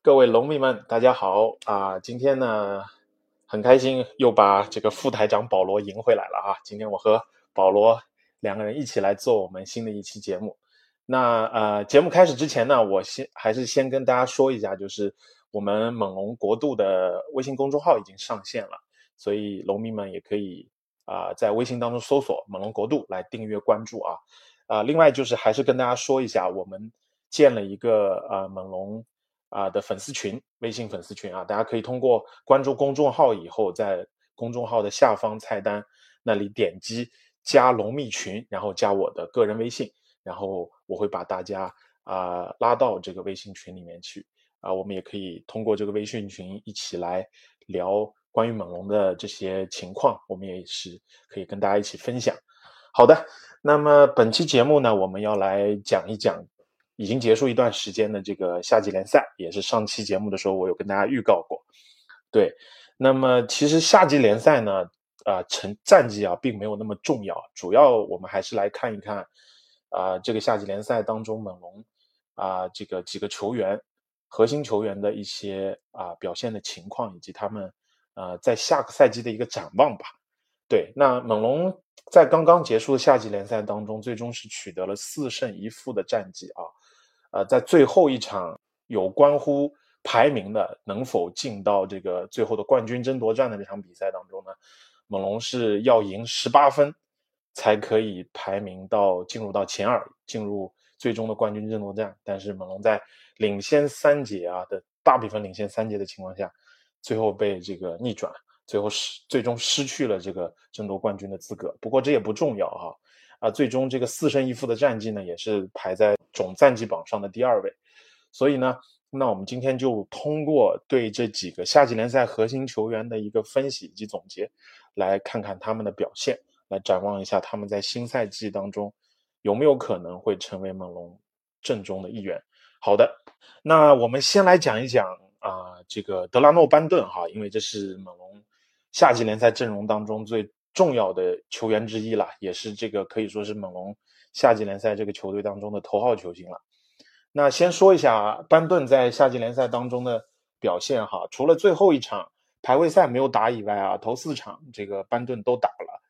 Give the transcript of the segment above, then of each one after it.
各位龙迷们，大家好啊！今天呢，很开心又把这个副台长保罗迎回来了啊！今天我和保罗两个人一起来做我们新的一期节目。那呃，节目开始之前呢，我先还是先跟大家说一下，就是我们猛龙国度的微信公众号已经上线了，所以龙迷们也可以啊、在微信当中搜索“猛龙国度”来订阅关注啊。啊、另外就是还是跟大家说一下，我们建了一个呃猛龙啊、的粉丝群，微信粉丝群啊，大家可以通过关注公众号以后，在公众号的下方菜单那里点击加龙密群，然后加我的个人微信。然后我会把大家啊、拉到这个微信群里面去啊、我们也可以通过这个微信群一起来聊关于猛龙的这些情况，我们也是可以跟大家一起分享。好的，那么本期节目呢，我们要来讲一讲已经结束一段时间的这个夏季联赛，也是上期节目的时候我有跟大家预告过。对，那么其实夏季联赛呢，啊、成战绩啊并没有那么重要，主要我们还是来看一看。啊、这个夏季联赛当中，猛龙啊、这个几个球员、核心球员的一些啊、表现的情况，以及他们呃在下个赛季的一个展望吧。对，那猛龙在刚刚结束的夏季联赛当中，最终是取得了四胜一负的战绩啊。呃，在最后一场有关乎排名的能否进到这个最后的冠军争夺战的这场比赛当中呢，猛龙是要赢十八分才可以排名到进入到前二，进入最终的冠军争夺战。但是猛龙在领先三节啊的大比分领先三节的情况下，最后被这个逆转，最后失最终失去了这个争夺冠军的资格。不过这也不重要哈、啊，啊最终这个四胜一负的战绩呢，也是排在总战绩榜上的第二位。所以呢，那我们今天就通过对这几个夏季联赛核心球员的一个分析以及总结，来看看他们的表现，来展望一下他们在新赛季当中有没有可能会成为猛龙阵中的一员。好的，那我们先来讲一讲啊、这个德拉诺班顿哈，因为这是猛龙夏季联赛阵容当中最重要的球员之一了，也是这个可以说是猛龙夏季联赛这个球队当中的头号球星了。那先说一下班顿在夏季联赛当中的表现哈，除了最后一场排位赛没有打以外啊，头四场这个班顿都打了，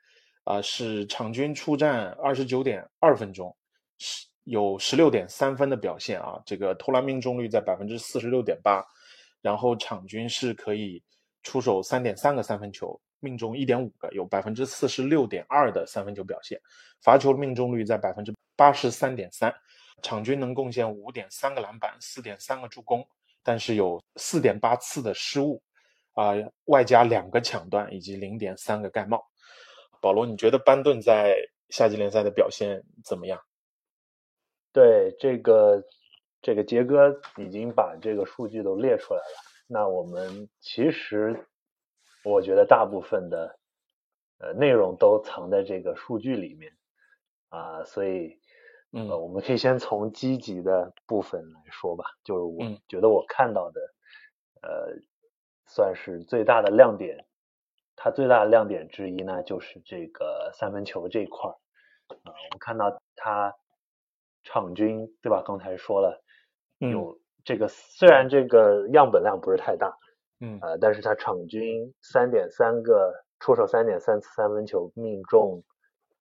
啊、是场均出战二十九点二分钟，是有十六点三分的表现啊，这个投篮命中率在百分之四十六点八，然后场均是可以出手三点三个三分球，命中一点五个，有百分之四十六点二的三分球表现，罚球命中率在百分之八十三点三，场均能贡献五点三个篮板，四点三个助攻，但是有四点八次的失误，啊、外加两个抢断以及零点三个盖帽。保罗，你觉得班顿在夏季联赛的表现怎么样？对这个，这个杰哥已经把这个数据都列出来了。那我们其实，我觉得大部分的呃内容都藏在这个数据里面啊，所以嗯呃，我们可以先从积极的部分来说吧。就是我嗯觉得我看到的，呃，算是最大的亮点。它最大的亮点之一呢，就是这个三分球这一块儿啊，我们看到它场均对吧？刚才说了，嗯有这个虽然这个样本量不是太大，嗯。呃，但是他场均三点三个出手三点三次三分球，命中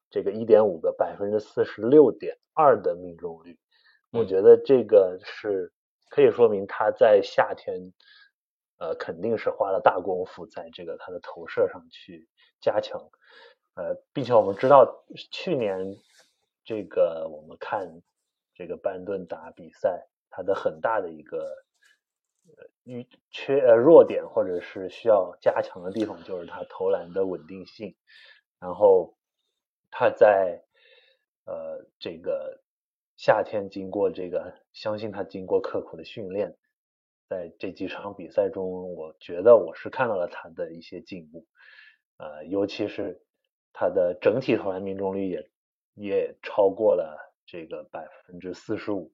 这个一点五个，百分之四十六点二的命中率，我嗯。觉得这个是可以说明他在夏天呃，肯定是花了大功夫在这个他的投射上去加强，呃，并且我们知道去年这个我们看这个班顿打比赛，他的很大的一个缺呃弱点或者是需要加强的地方，就是他投篮的稳定性，然后他在呃这个夏天经过这个，相信他经过刻苦的训练。在这几场比赛中，我觉得我是看到了他的一些进步，呃，尤其是他的整体投篮命中率也也超过了这个百分之四十五，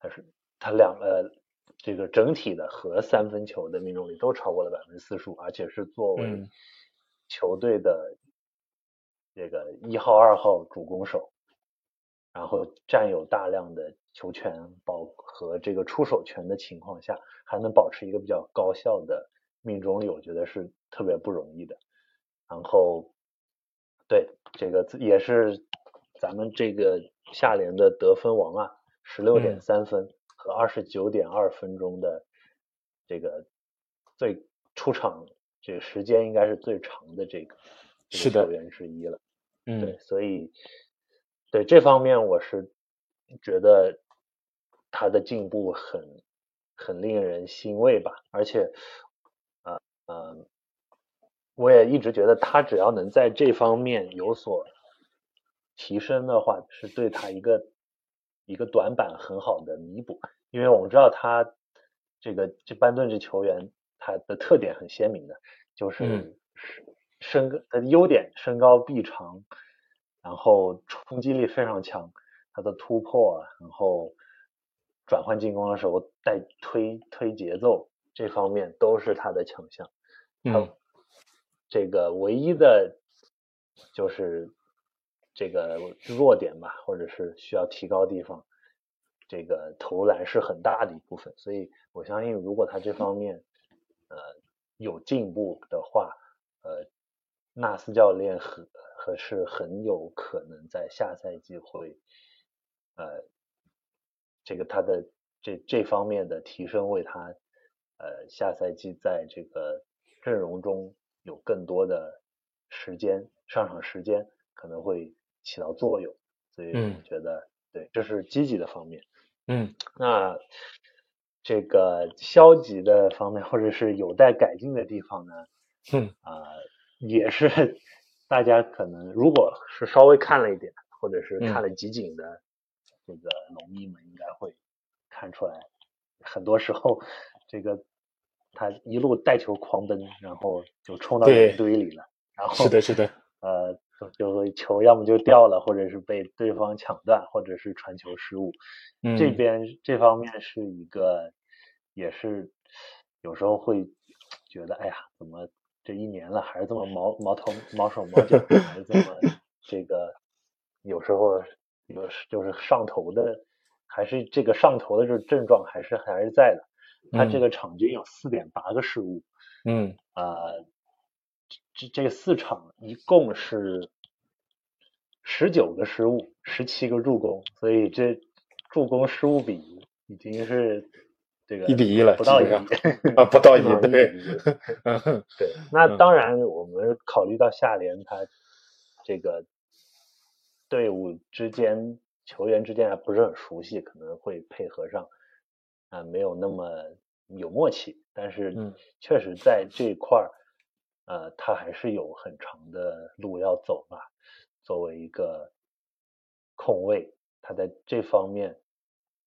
他是他两个这个整体的和三分球的命中率都超过了百分之四十五，而且是作为球队的这个一号、二号主攻手，然后占有大量的。球权保和这个出手权的情况下，还能保持一个比较高效的命中率，我觉得是特别不容易的。然后，对这个也是咱们这个下联的得分王啊，十六点三分和二十九点二分钟的这个最出场这个时间应该是最长的这个球员之一了。嗯，对，所以对这方面我是觉得。他的进步很很令人欣慰吧，而且，呃呃，我也一直觉得他只要能在这方面有所提升的话，是对他一个一个短板很好的弥补。因为我们知道他这个这班顿这球员，他的特点很鲜明的，就是身高的优点身高臂长，然后冲击力非常强，他的突破，然后。转换进攻的时候带推推节奏这方面都是他的强项。嗯，这个唯一的，就是这个弱点吧，或者是需要提高地方，这个投篮是很大的一部分。所以我相信，如果他这方面呃有进步的话，呃，纳斯教练和和是很有可能在下赛季会呃。这个他的这这方面的提升，为他呃下赛季在这个阵容中有更多的时间上场时间，可能会起到作用。所以我觉得对，这是积极的方面。嗯，那这个消极的方面，或者是有待改进的地方呢？嗯啊，也是大家可能如果是稍微看了一点，或者是看了集锦的。这个农民们应该会看出来，很多时候这个他一路带球狂奔，然后就冲到人堆里了。然后是的，是的，呃，就球要么就掉了，或者是被对方抢断，或者是传球失误。这边这方面是一个，也是有时候会觉得，哎呀，怎么这一年了还是这么毛毛头毛手毛脚，还是这么这个有时候。有就是上头的，还是这个上头的这症状还是还是在的。他这个场均有四点八个失误，嗯啊，这这四场一共是十九个失误，十七个助攻，所以这助攻失误比已经是这个一比一了，不到一啊，不到一对 对。那当然，我们考虑到下联他这个。队伍之间、球员之间还不是很熟悉，可能会配合上啊，没有那么有默契。但是，确实在这一块儿，呃，他还是有很长的路要走吧。作为一个控卫，他在这方面，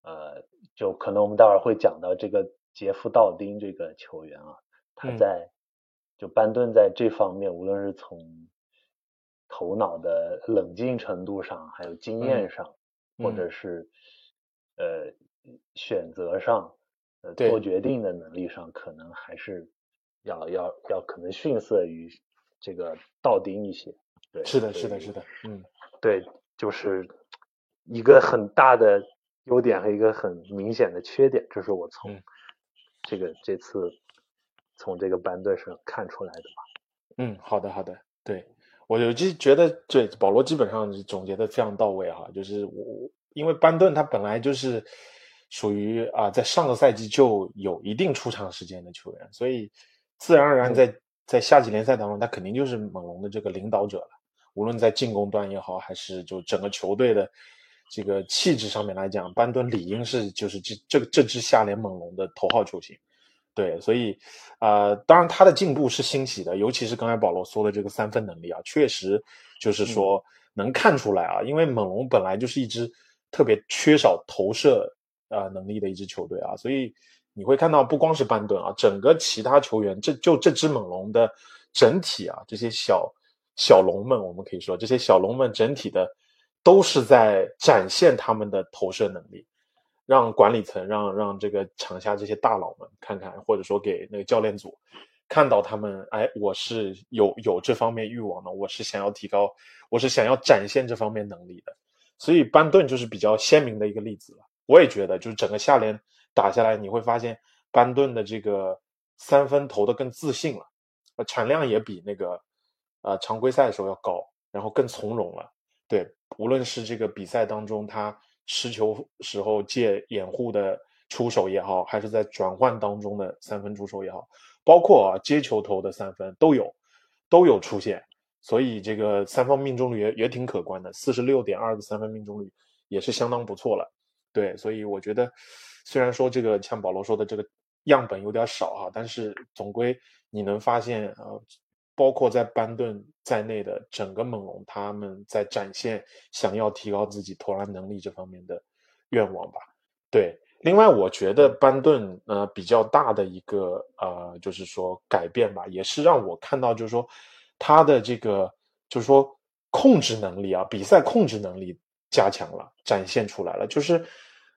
呃，就可能我们待会儿会讲到这个杰夫·道丁这个球员啊，他在就班顿在这方面，无论是从头脑的冷静程度上，还有经验上，或者是呃选择上，呃做决定的能力上，可能还是要要要可能逊色于这个道丁一些。对，是的，是的，是的，嗯，对，就是一个很大的优点和一个很明显的缺点，这是我从这个这次从这个班队上看出来的吧。嗯，好的，好的，对。我就觉得，对保罗基本上总结的非常到位哈，就是我因为班顿他本来就是属于啊在上个赛季就有一定出场时间的球员，所以自然而然在在夏季联赛当中，他肯定就是猛龙的这个领导者了。无论在进攻端也好，还是就整个球队的这个气质上面来讲，班顿理应是就是这这个这支下联猛龙的头号球星。对，所以啊，当然他的进步是欣喜的，尤其是刚才保罗说的这个三分能力啊，确实就是说能看出来啊，因为猛龙本来就是一支特别缺少投射啊能力的一支球队啊，所以你会看到不光是班顿啊，整个其他球员，这就这只猛龙的整体啊，这些小小龙们，我们可以说这些小龙们整体的都是在展现他们的投射能力。让管理层让让这个场下这些大佬们看看，或者说给那个教练组看到他们，哎，我是有有这方面欲望的，我是想要提高，我是想要展现这方面能力的。所以班顿就是比较鲜明的一个例子了。我也觉得，就是整个下联打下来，你会发现班顿的这个三分投的更自信了，呃，产量也比那个呃常规赛的时候要高，然后更从容了。对，无论是这个比赛当中他。持球时候借掩护的出手也好，还是在转换当中的三分出手也好，包括啊接球投的三分都有，都有出现，所以这个三分命中率也也挺可观的，四十六点二的三分命中率也是相当不错了。对，所以我觉得，虽然说这个像保罗说的这个样本有点少哈，但是总归你能发现啊。包括在班顿在内的整个猛龙，他们在展现想要提高自己投篮能力这方面的愿望吧。对，另外我觉得班顿呃比较大的一个呃就是说改变吧，也是让我看到就是说他的这个就是说控制能力啊，比赛控制能力加强了，展现出来了。就是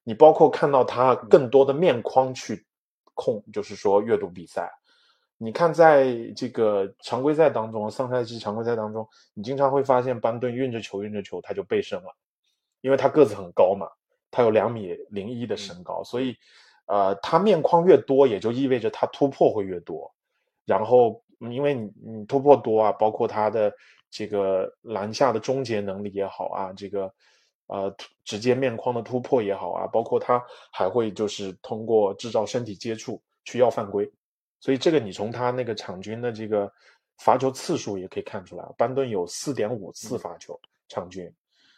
你包括看到他更多的面框去控，就是说阅读比赛。你看，在这个常规赛当中，上赛季常规赛当中，你经常会发现班顿运着球运着球他就背身了，因为他个子很高嘛，他有两米零一的身高，所以，呃，他面框越多，也就意味着他突破会越多。然后，因为你你突破多啊，包括他的这个篮下的终结能力也好啊，这个呃直接面框的突破也好啊，包括他还会就是通过制造身体接触去要犯规。所以这个你从他那个场均的这个罚球次数也可以看出来，班顿有四点五次罚球场均，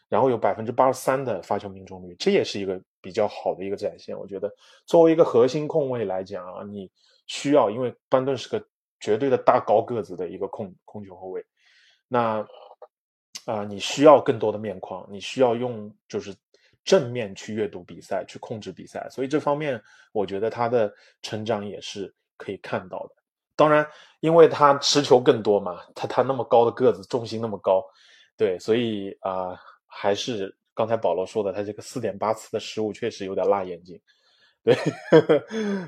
然后有百分之八十三的罚球命中率，这也是一个比较好的一个展现。我觉得作为一个核心控卫来讲啊，你需要，因为班顿是个绝对的大高个子的一个控控球后卫，那啊你需要更多的面框，你需要用就是正面去阅读比赛，去控制比赛。所以这方面我觉得他的成长也是。可以看到的，当然，因为他持球更多嘛，他他那么高的个子，重心那么高，对，所以啊，还是刚才保罗说的，他这个四点八次的失误确实有点辣眼睛，对，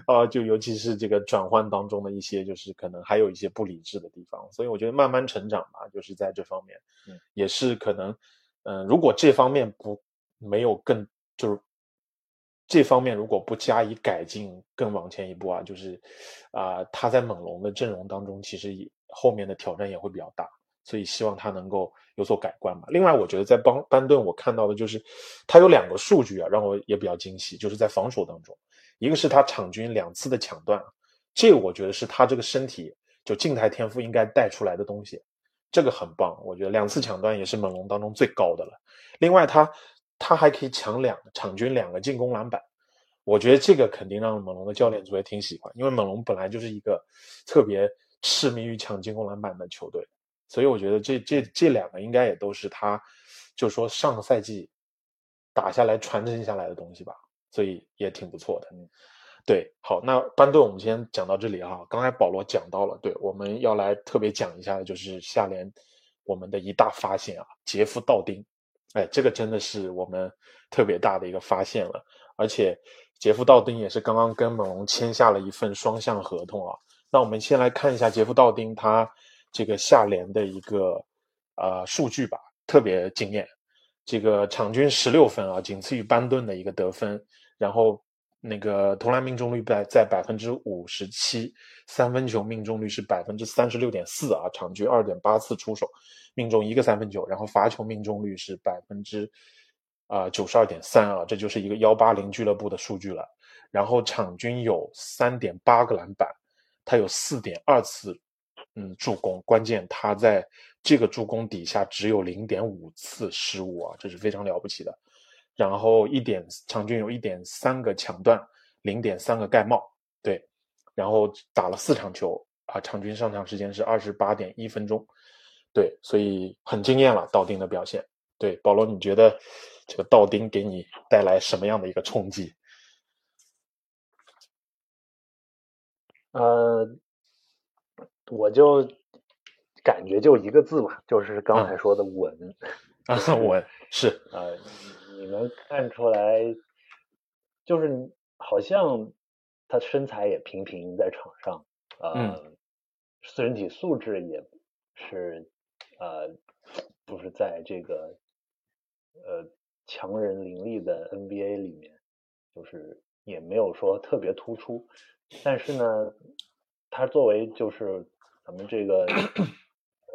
啊，就尤其是这个转换当中的一些，就是可能还有一些不理智的地方，所以我觉得慢慢成长吧，就是在这方面，也是可能，嗯，如果这方面不没有更就是。这方面如果不加以改进，更往前一步啊，就是，啊，他在猛龙的阵容当中，其实后面的挑战也会比较大，所以希望他能够有所改观吧。另外，我觉得在邦班顿，我看到的就是他有两个数据啊，让我也比较惊喜，就是在防守当中，一个是他场均两次的抢断，这个我觉得是他这个身体就静态天赋应该带出来的东西，这个很棒，我觉得两次抢断也是猛龙当中最高的了。另外，他。他还可以抢两场均两个进攻篮板，我觉得这个肯定让猛龙的教练组也挺喜欢，因为猛龙本来就是一个特别痴迷于抢进攻篮板的球队，所以我觉得这这这两个应该也都是他，就说上个赛季打下来传承下来的东西吧，所以也挺不错的。对，好，那班顿我们先讲到这里啊。刚才保罗讲到了，对，我们要来特别讲一下的就是下联我们的一大发现啊，杰夫道丁。哎，这个真的是我们特别大的一个发现了，而且杰夫道丁也是刚刚跟猛龙签下了一份双向合同啊。那我们先来看一下杰夫道丁他这个下联的一个呃数据吧，特别惊艳，这个场均十六分啊，仅次于班顿的一个得分，然后。那个投篮命中率在在百分之五十七，三分球命中率是百分之三十六点四啊，场均二点八次出手，命中一个三分球，然后罚球命中率是百分之啊九十二点三啊，这就是一个幺八零俱乐部的数据了。然后场均有三点八个篮板，他有四点二次嗯助攻，关键他在这个助攻底下只有零点五次失误啊，这是非常了不起的。然后一点场均有一点三个抢断，零点三个盖帽，对，然后打了四场球啊，场均上场时间是二十八点一分钟。对，所以很惊艳了，道丁的表现。对，保罗，你觉得这个道丁给你带来什么样的一个冲击？呃，我就感觉就一个字吧，就是刚才说的稳。啊，稳是啊，你能看出来，就是好像他身材也平平在场上，呃，身体素质也是。呃，不是在这个呃强人林立的 NBA 里面，就是也没有说特别突出，但是呢，他作为就是咱们这个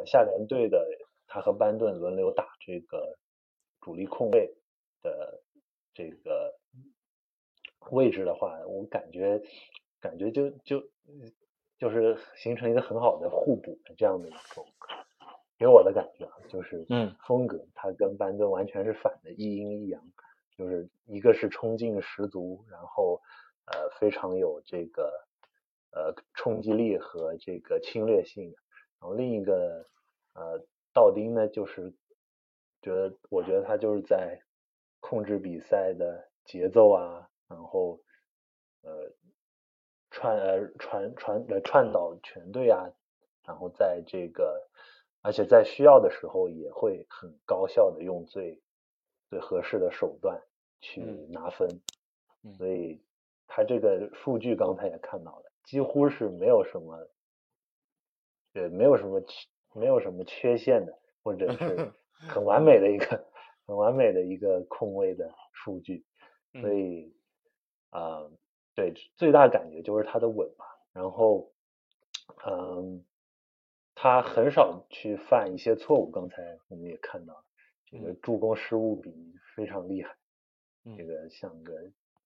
下联队的，他和班顿轮流打这个主力控卫的这个位置的话，我感觉感觉就就就是形成一个很好的互补的这样的一种。给我的感觉啊，就是嗯，风格他跟班顿完全是反的，一阴一阳，就是一个是冲劲十足，然后呃非常有这个呃冲击力和这个侵略性，然后另一个呃道丁呢，就是觉得我觉得他就是在控制比赛的节奏啊，然后呃串呃传传呃串导全队啊，然后在这个。而且在需要的时候也会很高效的用最最合适的手段去拿分，所以他这个数据刚才也看到了，几乎是没有什么，对，没有什么缺，没有什么缺陷的，或者是 很完美的一个很完美的一个空位的数据，所以啊，对，最大感觉就是他的稳吧，然后嗯。他很少去犯一些错误，刚才我们也看到，这个助攻失误比非常厉害，这个像个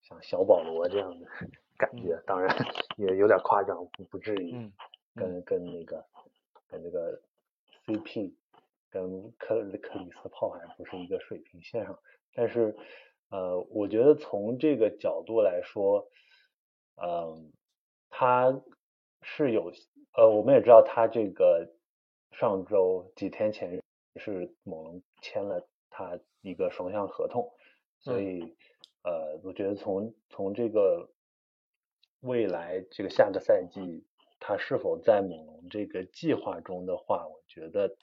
像小保罗这样的 感觉，当然也有点夸张，不不至于，跟跟那个跟那个 CP 跟克克里斯炮还不是一个水平线上，但是呃，我觉得从这个角度来说，嗯，他是有。呃，我们也知道他这个上周几天前是猛龙签了他一个双向合同，所以呃，我觉得从从这个未来这个下个赛季他是否在猛龙这个计划中的话，我觉得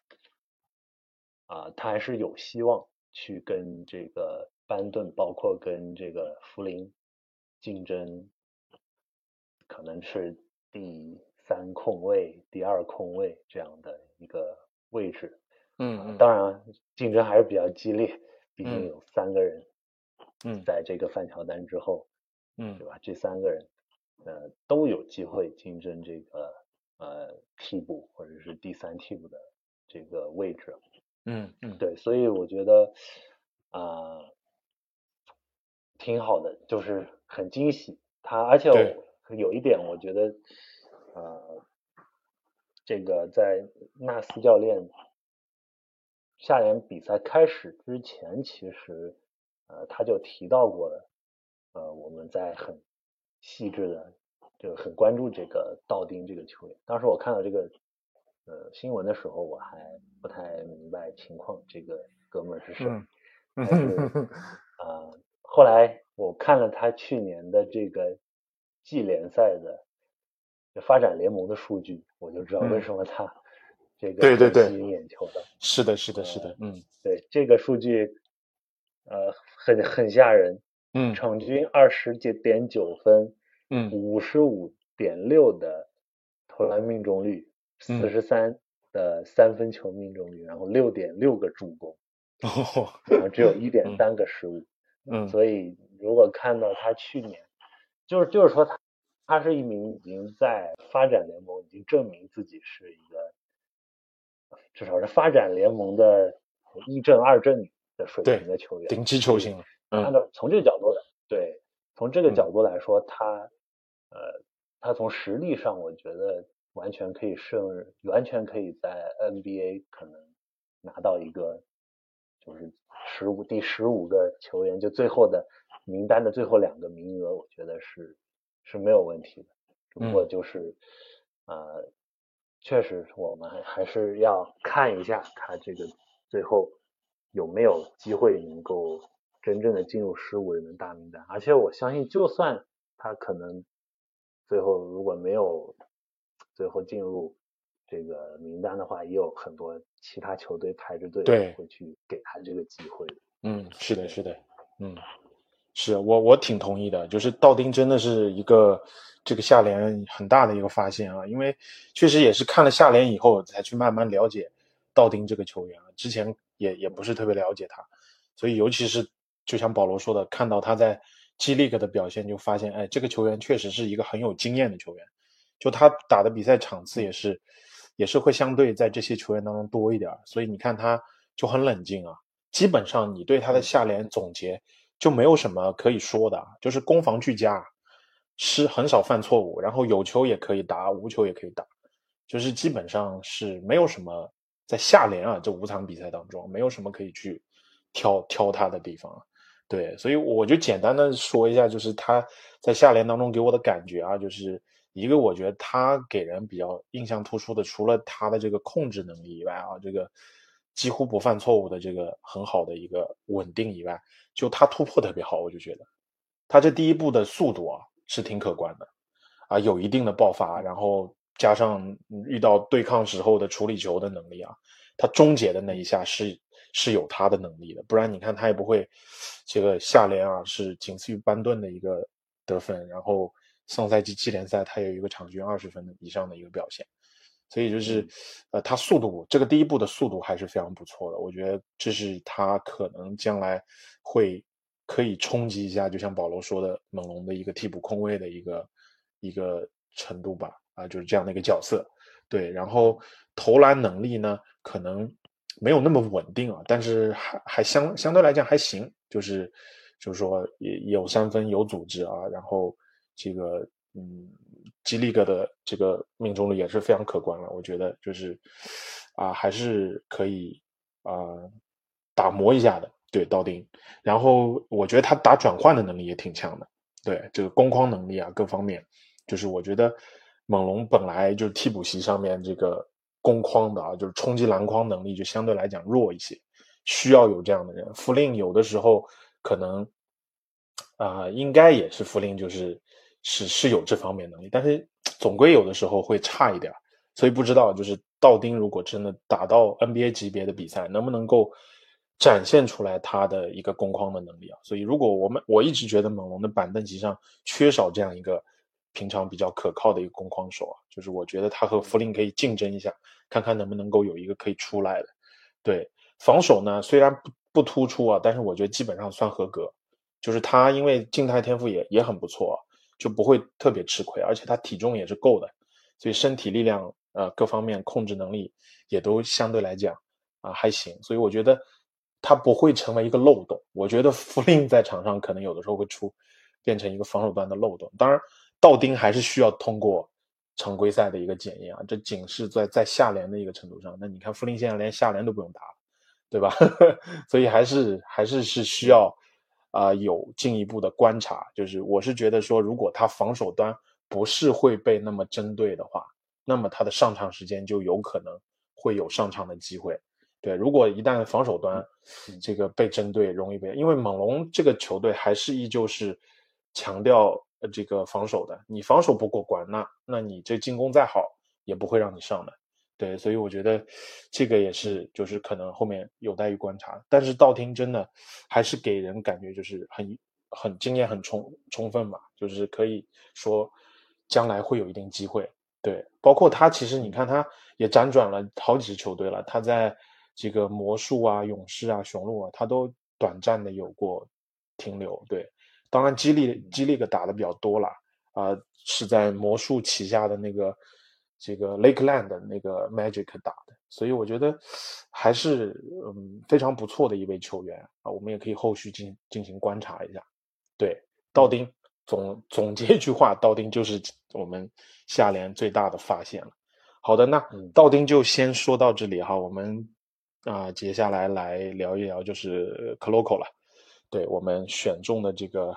啊，他还是有希望去跟这个班顿，包括跟这个福林竞争，可能是第。三控卫、第二控卫这样的一个位置，嗯，当然竞争还是比较激烈，毕竟有三个人，嗯，在这个范乔丹之后，嗯，对吧？这三个人，呃，都有机会竞争这个呃替补或者是第三替补的这个位置，嗯嗯，对，所以我觉得啊，挺好的，就是很惊喜。他，而且有一点我觉得。呃，这个在纳斯教练下联比赛开始之前，其实呃他就提到过了，呃我们在很细致的就很关注这个道丁这个球员。当时我看到这个呃新闻的时候，我还不太明白情况，这个哥们儿是谁？但是啊，后来我看了他去年的这个季联赛的。发展联盟的数据，我就知道为什么他这个对对对吸引眼球的。是的，是的，是的，嗯，对这个数据，呃，很很吓人，嗯，场均二十几点九分，嗯，五十五点六的投篮命中率，四十三的三分球命中率，然后六点六个助攻，哦，然后只有一点三个失误，嗯，所以如果看到他去年，就是就是说他。他是一名已经在发展联盟已经证明自己是一个，至少是发展联盟的一阵二阵的水平的球员，顶级球星了。按照从这个角度来，对，从这个角度来说，他呃，他从实力上，我觉得完全可以胜，完全可以在 NBA 可能拿到一个就是十五第十五个球员，就最后的名单的最后两个名额，我觉得是是没有问题的。不过就是呃，确实我们还是要看一下他这个最后有没有机会能够。真正的进入十五人的大名单，而且我相信，就算他可能最后如果没有最后进入这个名单的话，也有很多其他球队排着队会去给他这个机会。嗯，是的，是的，嗯，是我我挺同意的，就是道丁真的是一个这个下联很大的一个发现啊，因为确实也是看了下联以后才去慢慢了解道丁这个球员啊，之前也也不是特别了解他，所以尤其是。就像保罗说的，看到他在 G League 的表现，就发现，哎，这个球员确实是一个很有经验的球员。就他打的比赛场次也是，也是会相对在这些球员当中多一点。所以你看他就很冷静啊。基本上你对他的下联总结就没有什么可以说的，就是攻防俱佳，是很少犯错误，然后有球也可以打，无球也可以打，就是基本上是没有什么在下联啊这五场比赛当中没有什么可以去挑挑他的地方。对，所以我就简单的说一下，就是他在下联当中给我的感觉啊，就是一个我觉得他给人比较印象突出的，除了他的这个控制能力以外啊，这个几乎不犯错误的这个很好的一个稳定以外，就他突破特别好，我就觉得他这第一步的速度啊是挺可观的，啊有一定的爆发，然后加上遇到对抗时候的处理球的能力啊，他终结的那一下是。是有他的能力的，不然你看他也不会，这个下联啊是仅次于班顿的一个得分，然后上赛季季联赛他有一个场均二十分以上的一个表现，所以就是，呃，他速度这个第一步的速度还是非常不错的，我觉得这是他可能将来会可以冲击一下，就像保罗说的，猛龙的一个替补控卫的一个一个程度吧，啊，就是这样的一个角色，对，然后投篮能力呢，可能。没有那么稳定啊，但是还还相相对来讲还行，就是就是说也有三分有组织啊，然后这个嗯，吉利格的这个命中率也是非常可观了，我觉得就是啊还是可以啊打磨一下的，对道丁，然后我觉得他打转换的能力也挺强的，对这个攻框能力啊各方面，就是我觉得猛龙本来就是替补席上面这个。攻框的啊，就是冲击篮筐能力就相对来讲弱一些，需要有这样的人。弗林有的时候可能啊，应该也是弗林，就是是是有这方面能力，但是总归有的时候会差一点。所以不知道就是道丁如果真的打到 NBA 级别的比赛，能不能够展现出来他的一个攻框的能力啊？所以如果我们我一直觉得猛龙的板凳席上缺少这样一个。平常比较可靠的一个攻框手啊，就是我觉得他和弗林可以竞争一下，看看能不能够有一个可以出来的。对防守呢，虽然不不突出啊，但是我觉得基本上算合格。就是他因为静态天赋也也很不错，就不会特别吃亏，而且他体重也是够的，所以身体力量呃各方面控制能力也都相对来讲啊还行。所以我觉得他不会成为一个漏洞。我觉得弗林在场上可能有的时候会出变成一个防守端的漏洞，当然。道丁还是需要通过常规赛的一个检验啊，这仅是在在下联的一个程度上。那你看弗林现在连下联都不用打，对吧？所以还是还是是需要啊有进一步的观察。就是我是觉得说，如果他防守端不是会被那么针对的话，那么他的上场时间就有可能会有上场的机会。对，如果一旦防守端这个被针对，容易被，因为猛龙这个球队还是依旧是强调。这个防守的，你防守不过关，那那你这进攻再好也不会让你上的，对，所以我觉得这个也是，就是可能后面有待于观察。但是道听真的还是给人感觉就是很很经验很充充分嘛，就是可以说将来会有一定机会。对，包括他其实你看他也辗转了好几支球队了，他在这个魔术啊、勇士啊、雄鹿啊，他都短暂的有过停留，对。当然，激励激励个打的比较多了啊，是在魔术旗下的那个这个 Lakeland 的那个 Magic 打的，所以我觉得还是嗯非常不错的一位球员啊，我们也可以后续进进行观察一下。对，道丁总总结一句话，道丁就是我们下联最大的发现了。好的，那道丁就先说到这里哈，我们啊接下来来聊一聊就是 c l o c o 了，对我们选中的这个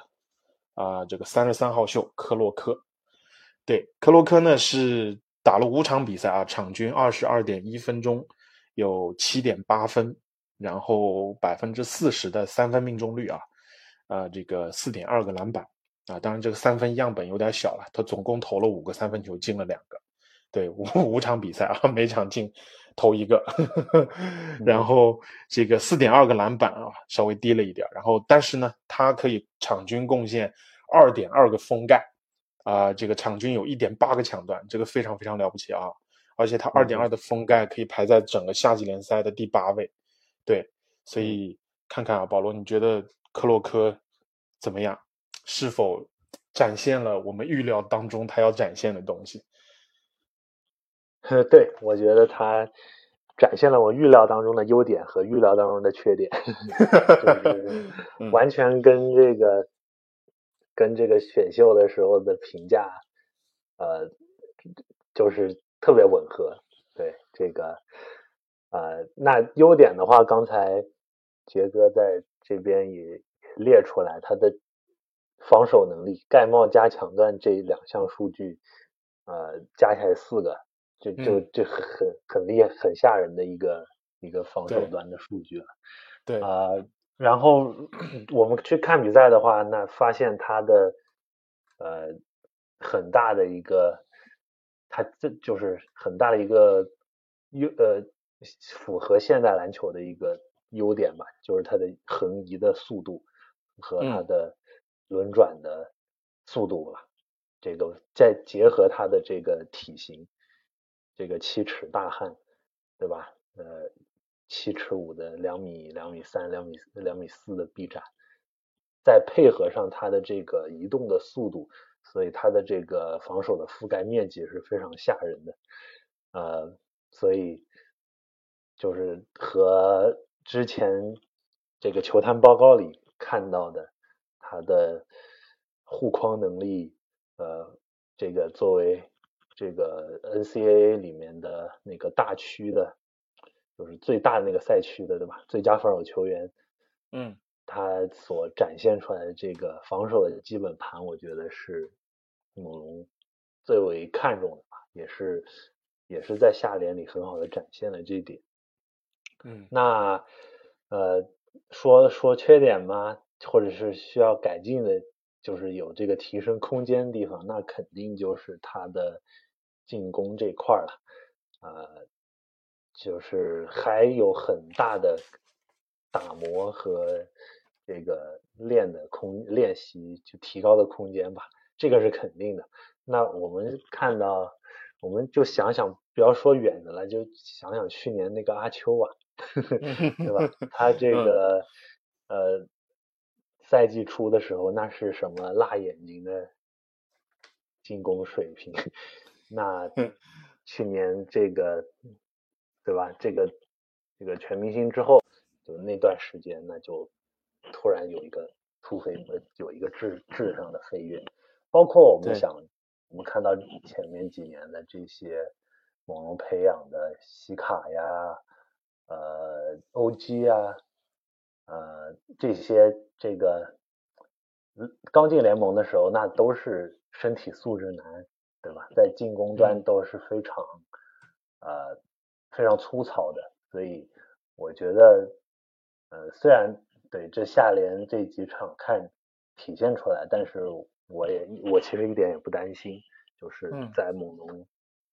啊这个三十三号秀克洛克，对克洛克呢是打了五场比赛啊，场均二十二点一分钟，有七点八分，然后百分之四十的三分命中率啊，啊这个四点二个篮板啊，当然这个三分样本有点小了，他总共投了五个三分球，进了两个。对五五场比赛啊，每场进投一个，然后这个四点二个篮板啊，稍微低了一点。然后但是呢，他可以场均贡献二点二个封盖啊，这个场均有一点八个抢断，这个非常非常了不起啊！而且他二点二的封盖可以排在整个夏季联赛的第八位。对，所以看看啊，保罗，你觉得克洛科怎么样？是否展现了我们预料当中他要展现的东西？对，我觉得他展现了我预料当中的优点和预料当中的缺点，就是完全跟这个跟这个选秀的时候的评价，呃，就是特别吻合。对这个，呃，那优点的话，刚才杰哥在这边也列出来，他的防守能力、盖帽加抢断这两项数据，呃，加起来四个。就就就很很很厉害、很吓人的一个一个防守端的数据了，对。啊，然后我们去看比赛的话，那发现他的呃很大的一个，他这就是很大的一个优呃符合现代篮球的一个优点吧，就是他的横移的速度和他的轮转的速度了，这个再结合他的这个体型。这个七尺大汉，对吧？呃，七尺五的两米、两米三、两米、两米四的臂展，再配合上他的这个移动的速度，所以他的这个防守的覆盖面积是非常吓人的。呃，所以就是和之前这个球探报告里看到的他的护框能力，呃，这个作为。这个 NCAA 里面的那个大区的，就是最大的那个赛区的，对吧？最佳防守球员，嗯，他所展现出来的这个防守的基本盘，我觉得是猛龙最为看重的吧，也是也是在下联里很好的展现了这一点。嗯，那呃，说说缺点吗？或者是需要改进的，就是有这个提升空间的地方，那肯定就是他的。进攻这块了，呃，就是还有很大的打磨和这个练的空练习就提高的空间吧，这个是肯定的。那我们看到，我们就想想，不要说远的了，就想想去年那个阿丘啊，对吧？他这个呃赛季初的时候，那是什么辣眼睛的进攻水平？那去年这个对吧？这个这个全明星之后，就那段时间，那就突然有一个突飞，有一个质质上的飞跃。包括我们想，我们看到前面几年的这些猛龙培养的西卡呀、呃 OG 啊、呃这些这个刚进联盟的时候，那都是身体素质难。对吧？在进攻端都是非常呃非常粗糙的，所以我觉得呃虽然对这下联这几场看体现出来，但是我也我其实一点也不担心，就是在猛龙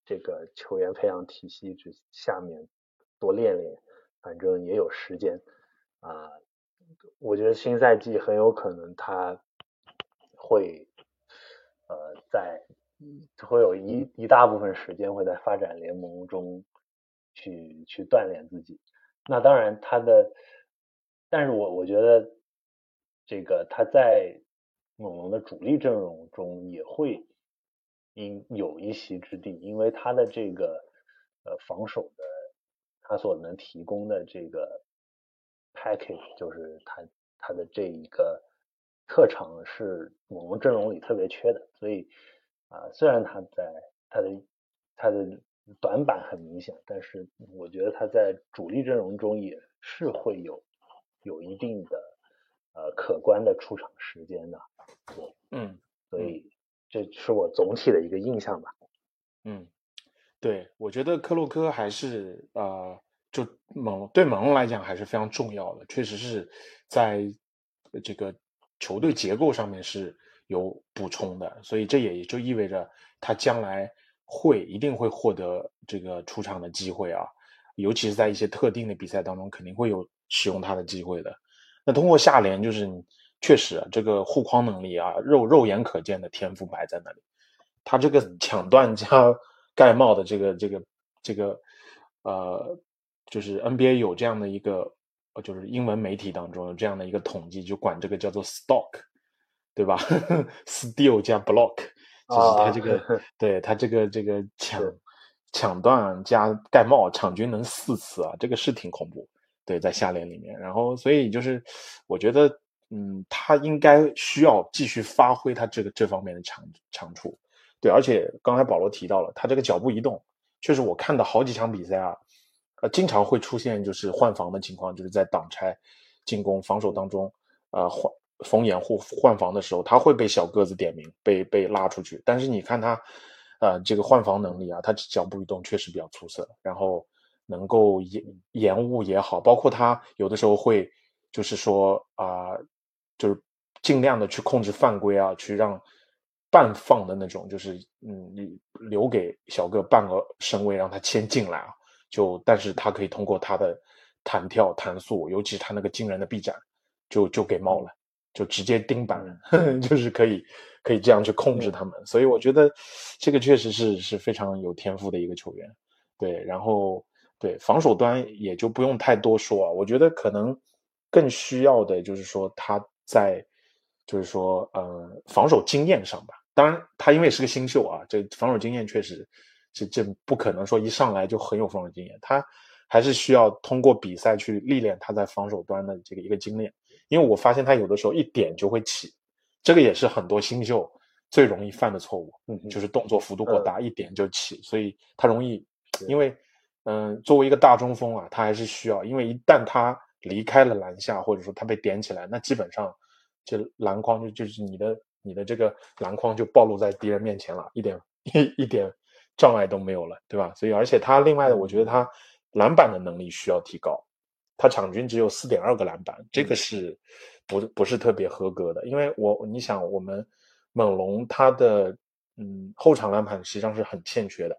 这个球员培养体系之下面多练练，反正也有时间啊。我觉得新赛季很有可能他会呃在。会有一一大部分时间会在发展联盟中去去锻炼自己。那当然，他的，但是我我觉得这个他在猛龙的主力阵容中也会应有一席之地，因为他的这个呃防守的，他所能提供的这个 package，就是他他的这一个特长是我们阵容里特别缺的，所以啊，虽然他在他的他的短板很明显，但是我觉得他在主力阵容中也是会有有一定的呃可观的出场时间的，对，嗯，所以这是我总体的一个印象吧。嗯，对，我觉得克洛科还是呃，就猛龙对猛龙来讲还是非常重要的，确实是在这个球队结构上面是有补充的，所以这也就意味着他将来会一定会获得这个出场的机会啊，尤其是在一些特定的比赛当中，肯定会有使用他的机会的。那通过下联就是确实这个护框能力啊，肉肉眼可见的天赋摆在那里。他这个抢断加 盖帽的这个这个这个呃，就是 NBA 有这样的一个，呃，就是英文媒体当中有这样的一个统计，就管这个叫做 stock，对吧？steal 加 block，就是他这个，对他这个这个 抢抢断加盖帽，场均能四次啊，这个是挺恐怖。对，在下联里面，然后所以就是我觉得，嗯，他应该需要继续发挥他这个这方面的长长处。对，而且刚才保罗提到了他这个脚步移动，确实我看到好几场比赛啊，呃，经常会出现就是换防的情况，就是在挡拆、进攻、防守当中，呃，换逢掩护换防的时候，他会被小个子点名，被被拉出去。但是你看他，呃，这个换防能力啊，他脚步移动确实比较出色，然后能够延延误也好，包括他有的时候会就是说啊，就是尽量的去控制犯规啊，去让。半放的那种，就是嗯，你留给小个半个身位，让他先进来啊。就，但是他可以通过他的弹跳、弹速，尤其他那个惊人的臂展，就就给猫了，就直接盯板，就是可以可以这样去控制他们。所以我觉得这个确实是是非常有天赋的一个球员。对，然后对防守端也就不用太多说啊。我觉得可能更需要的就是说他在。就是说，呃，防守经验上吧。当然，他因为是个新秀啊，这防守经验确实，这这不可能说一上来就很有防守经验。他还是需要通过比赛去历练他在防守端的这个一个经验。因为我发现他有的时候一点就会起，这个也是很多新秀最容易犯的错误，嗯就是动作幅度过大，一点就起，所以他容易。因为，嗯，作为一个大中锋啊，他还是需要，因为一旦他离开了篮下，或者说他被点起来，那基本上。这篮筐就就是你的你的这个篮筐就暴露在敌人面前了，一点一 一点障碍都没有了，对吧？所以而且他另外的，我觉得他篮板的能力需要提高，他场均只有四点二个篮板，这个是不不是特别合格的。因为我你想，我们猛龙他的嗯后场篮板实际上是很欠缺的。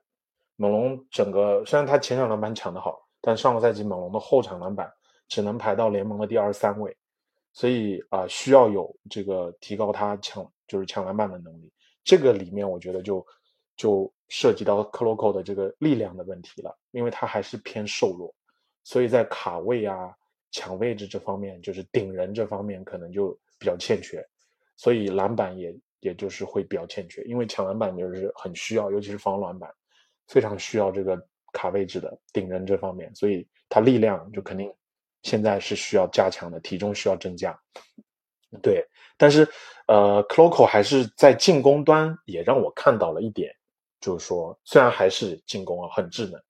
猛龙整个虽然他前场篮板抢得好，但上个赛季猛龙的后场篮板只能排到联盟的第二十三位。所以啊，需要有这个提高他抢就是抢篮板的能力。这个里面我觉得就就涉及到克洛克的这个力量的问题了，因为他还是偏瘦弱，所以在卡位啊、抢位置这方面，就是顶人这方面可能就比较欠缺，所以篮板也也就是会比较欠缺。因为抢篮板就是很需要，尤其是防篮板，非常需要这个卡位置的顶人这方面，所以他力量就肯定。现在是需要加强的，体重需要增加。对，但是呃 c l o c o 还是在进攻端也让我看到了一点，就是说虽然还是进攻啊很智能，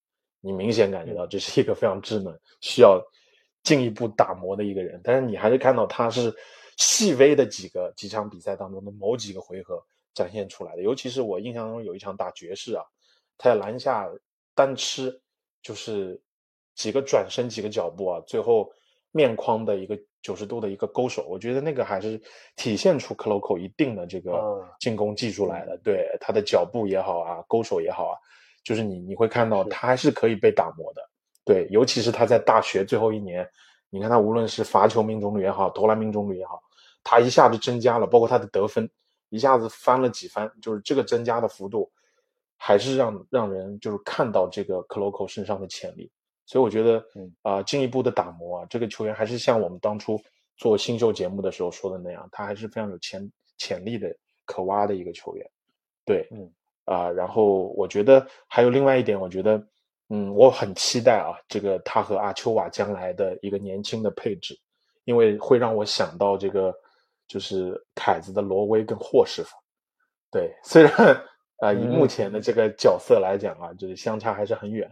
你明显感觉到这是一个非常稚嫩、需要进一步打磨的一个人，但是你还是看到他是细微的几个几场比赛当中的某几个回合展现出来的，尤其是我印象中有一场打爵士啊，他在篮下单吃就是。几个转身，几个脚步啊，最后面框的一个九十度的一个勾手，我觉得那个还是体现出克洛克一定的这个进攻技术来的。对他的脚步也好啊，勾手也好啊，就是你你会看到他还是可以被打磨的。对，尤其是他在大学最后一年，你看他无论是罚球命中率也好，投篮命中率也好，他一下子增加了，包括他的得分一下子翻了几番，就是这个增加的幅度，还是让让人就是看到这个克洛克身上的潜力。所以我觉得，嗯啊，进一步的打磨啊，这个球员还是像我们当初做新秀节目的时候说的那样，他还是非常有潜潜力的、可挖的一个球员。对，嗯啊，然后我觉得还有另外一点，我觉得，嗯，我很期待啊，这个他和阿丘瓦将来的一个年轻的配置，因为会让我想到这个就是凯子的罗威跟霍师傅。对，虽然啊，以目前的这个角色来讲啊，就是相差还是很远，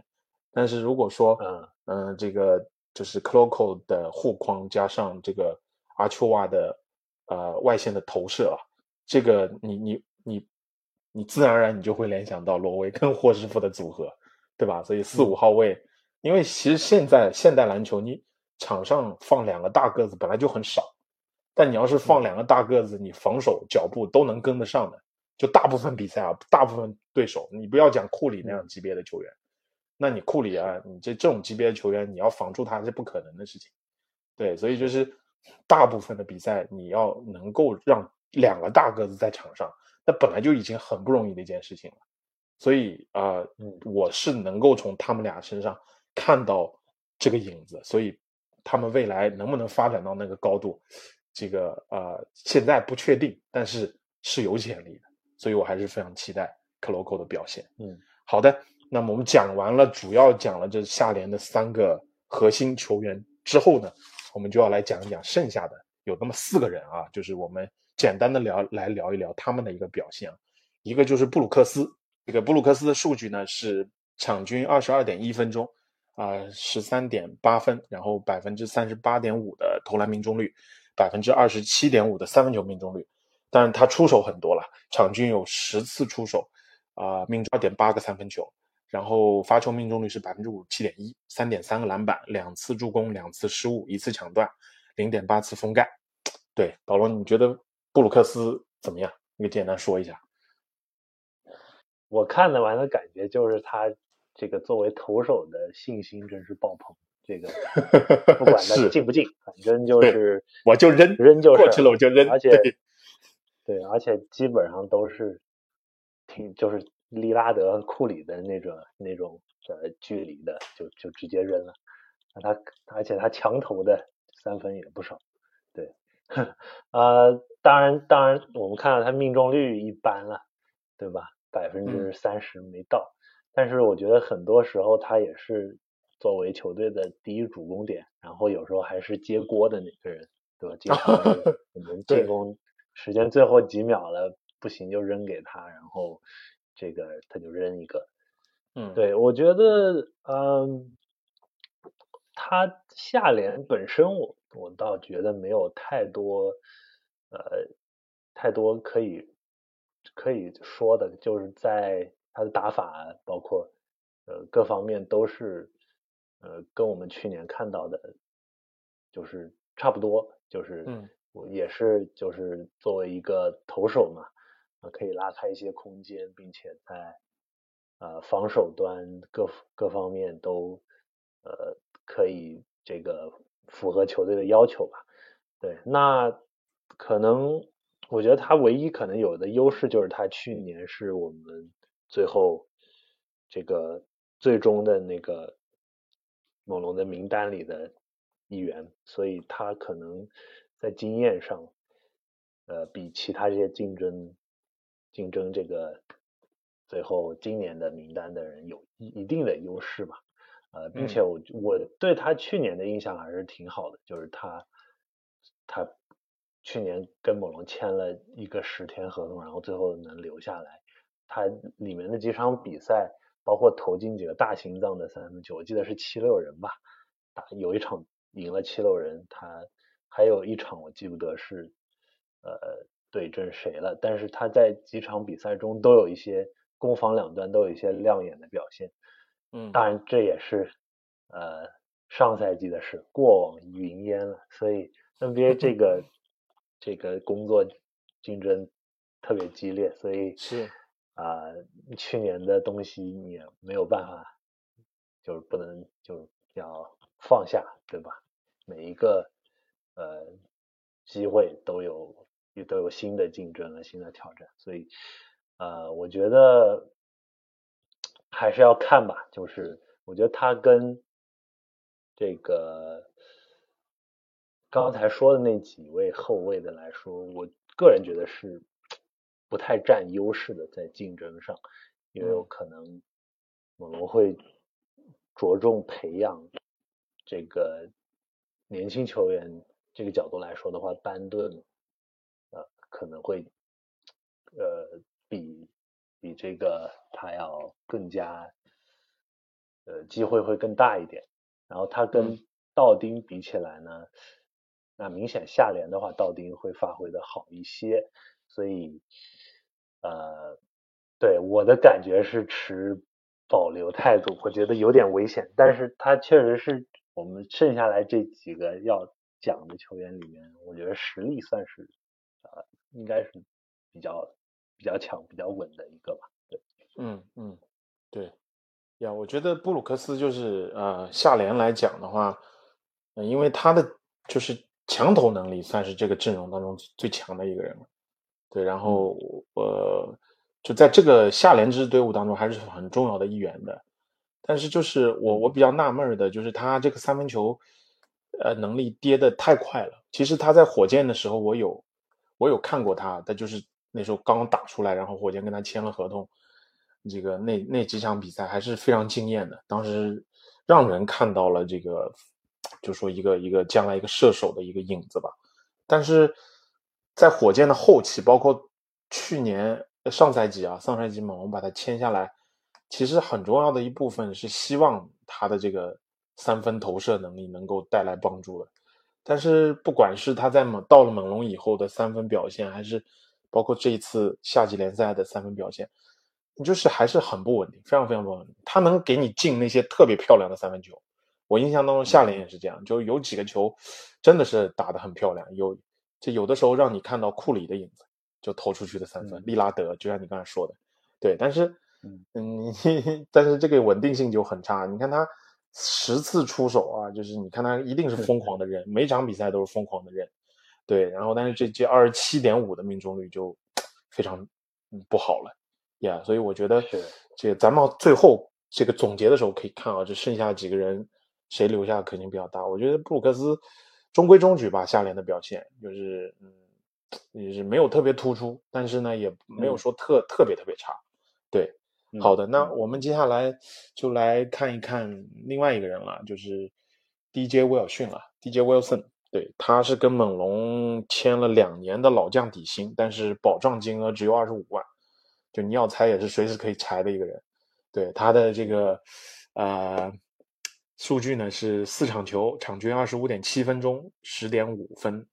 但是如果说，嗯嗯，这个就是 Cloco 的护框加上这个阿丘瓦的呃外线的投射啊，这个你你你。自然而然你就会联想到罗威跟霍师傅的组合，对吧？所以四五号位，因为其实现在现代篮球，你场上放两个大个子本来就很少，但你要是放两个大个子，你防守脚步都能跟得上的，就大部分比赛啊，大部分对手，你不要讲库里那样级别的球员，那你库里啊，你这这种级别的球员，你要防住他是不可能的事情，对，所以就是大部分的比赛你要能够让两个大个子在场上。那本来就已经很不容易的一件事情了，所以啊，我是能够从他们俩身上看到这个影子，所以他们未来能不能发展到那个高度，这个啊现在不确定，但是是有潜力的，所以我还是非常期待克罗克的表现。嗯，好的，那么我们讲完了，主要讲了这下联的三个核心球员之后呢，我们就要来讲一讲剩下的有那么四个人啊，就是我们。简单的聊来聊一聊他们的一个表现啊，一个就是布鲁克斯，这个布鲁克斯的数据呢是场均二十二点一分钟，啊十三点八分，然后百分之三十八点五的投篮命中率，百分之二十七点五的三分球命中率，但是他出手很多了，场均有十次出手，啊命中二点八个三分球，然后发球命中率是百分之五十七点一，三点三个篮板，两次助攻，两次失误，一次抢断，零点八次封盖，对保罗，你觉得？布鲁克斯怎么样？你简单说一下。我看的完的感觉就是他这个作为投手的信心真是爆棚。这个不管他 进不进，反正就是我就扔扔就是过去了我就扔。而且对，而且基本上都是挺就是利拉德、库里的那种那种呃距离的，就就直接扔了。他而且他强投的三分也不少。对，呃。当然，当然，我们看到他命中率一般了，对吧？百分之三十没到。但是我觉得很多时候他也是作为球队的第一主攻点，然后有时候还是接锅的那个人，对吧？经常 我们进攻时间最后几秒了，不行就扔给他，然后这个他就扔一个。嗯，对，我觉得，嗯，他下联本身我我倒觉得没有太多。呃，太多可以可以说的，就是在他的打法，包括呃各方面都是呃跟我们去年看到的，就是差不多，就是嗯，也是就是作为一个投手嘛，可以拉开一些空间，并且在呃防守端各各方面都呃可以这个符合球队的要求吧，对，那。可能我觉得他唯一可能有的优势就是他去年是我们最后这个最终的那个猛龙的名单里的一员，所以他可能在经验上呃比其他这些竞争竞争这个最后今年的名单的人有一一定的优势吧，呃，并且我我对他去年的印象还是挺好的，就是他他。去年跟猛龙签了一个十天合同，然后最后能留下来。他里面的几场比赛，包括投进几个大心脏的三分球，我记得是七六人吧，打有一场赢了七六人，他还有一场我记不得是呃对阵谁了，但是他在几场比赛中都有一些攻防两端都有一些亮眼的表现。嗯，当然这也是呃上赛季的事，过往云烟了，所以 NBA 这个。这个工作竞争特别激烈，所以是啊，去年的东西你也没有办法，就是不能就要放下，对吧？每一个呃机会都有也都有新的竞争和新的挑战，所以呃，我觉得还是要看吧。就是我觉得他跟这个。刚才说的那几位后卫的来说，我个人觉得是不太占优势的，在竞争上，因为有可能猛龙会着重培养这个年轻球员。这个角度来说的话，班顿呃可能会呃比比这个他要更加呃机会会更大一点。然后他跟道丁比起来呢，那明显下联的话，道丁会发挥的好一些。所以呃，对我的感觉是持保留态度，我觉得有点危险。但是他确实是我们剩下来这几个要。讲的球员里面，我觉得实力算是呃，应该是比较比较强、比较稳的一个吧。对，嗯嗯，对呀，我觉得布鲁克斯就是呃，下联来讲的话，因为他的就是强投能力算是这个阵容当中最强的一个人了。对，然后呃，就在这个下联支队伍当中还是很重要的一员的。但是就是我我比较纳闷的，就是他这个三分球。呃，能力跌的太快了。其实他在火箭的时候，我有我有看过他，他就是那时候刚打出来，然后火箭跟他签了合同，这个那那几场比赛还是非常惊艳的。当时让人看到了这个，就说一个一个将来一个射手的一个影子吧。但是在火箭的后期，包括去年上赛季啊，上赛季猛龙把他签下来，其实很重要的一部分是希望他的这个。三分投射能力能够带来帮助的，但是不管是他在猛到了猛龙以后的三分表现，还是包括这一次夏季联赛的三分表现，你就是还是很不稳定，非常非常不稳定。他能给你进那些特别漂亮的三分球，我印象当中夏联也是这样，就有几个球真的是打得很漂亮，有就有的时候让你看到库里的影子，就投出去的三分，利拉德就像你刚才说的，对，但是嗯，但是这个稳定性就很差，你看他。十次出手啊，就是你看他一定是疯狂的人，每场比赛都是疯狂的人，对。然后，但是这这二十七点五的命中率就非常不好了呀。所以我觉得，这个咱们最后这个总结的时候可以看啊，这剩下几个人谁留下肯定比较大。我觉得布鲁克斯中规中矩吧，下联的表现就是嗯，也是没有特别突出，但是呢也没有说特特别特别差，对。好的，那我们接下来就来看一看另外一个人了，就是 DJ 威尔逊啊，DJ Wilson，对，他是跟猛龙签了两年的老将底薪，但是保障金额只有二十五万，就你要裁也是随时可以裁的一个人。对他的这个呃数据呢是四场球，场均二十五点七分钟，十点五分，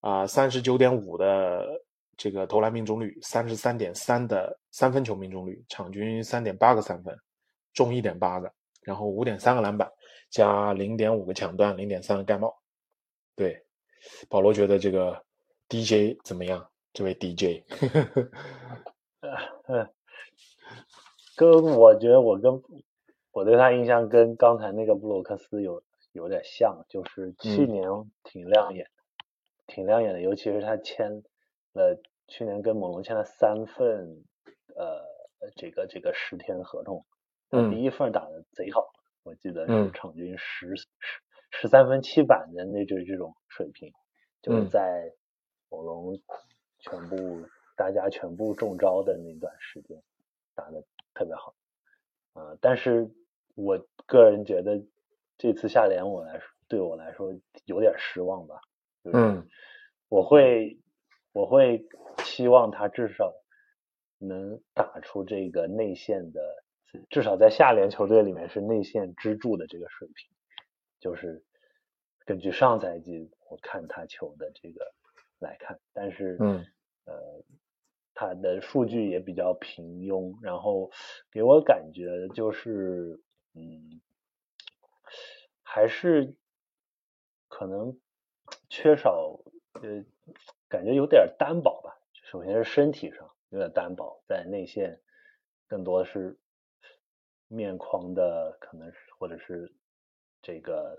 啊，三十九点五的。这个投篮命中率三十三点三的三分球命中率，场均三点八个三分，中一点八个，然后五点三个篮板，加零点五个抢断，零点三个盖帽。对，保罗觉得这个 DJ 怎么样？这位 DJ，跟我觉得我跟我对他印象跟刚才那个布鲁克斯有有点像，就是去年挺亮眼，挺亮眼的，尤其是他签了。去年跟猛龙签了三份，呃，这个这个十天合同，他，第一份打的贼好，我记得是场均十十十三分七板的那这这种水平，就是在猛龙全部大家全部中招的那段时间打的特别好，啊，但是我个人觉得这次下联我来说对我来说有点失望吧，嗯，我会。我会期望他至少能打出这个内线的，至少在下联球队里面是内线支柱的这个水平。就是根据上赛季我看他球的这个来看，但是嗯呃他的数据也比较平庸，然后给我感觉就是嗯还是可能缺少呃。感觉有点单薄吧，首先是身体上有点单薄，在内线更多的是面框的可能是或者是这个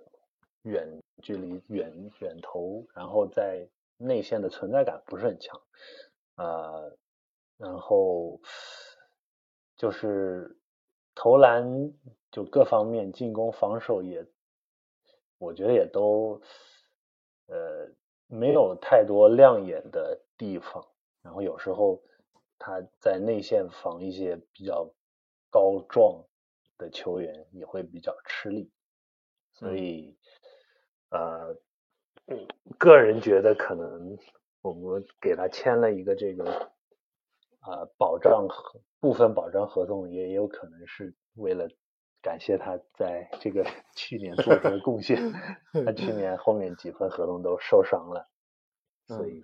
远距离远远投，然后在内线的存在感不是很强啊，然后就是投篮就各方面进攻防守也我觉得也都呃。没有太多亮眼的地方，然后有时候他在内线防一些比较高壮的球员也会比较吃力，所以呃，个人觉得可能我们给他签了一个这个啊保障合部分保障合同，也有可能是为了感谢他在这个 去年做出的贡献。他去年后面几份合同都受伤了，所以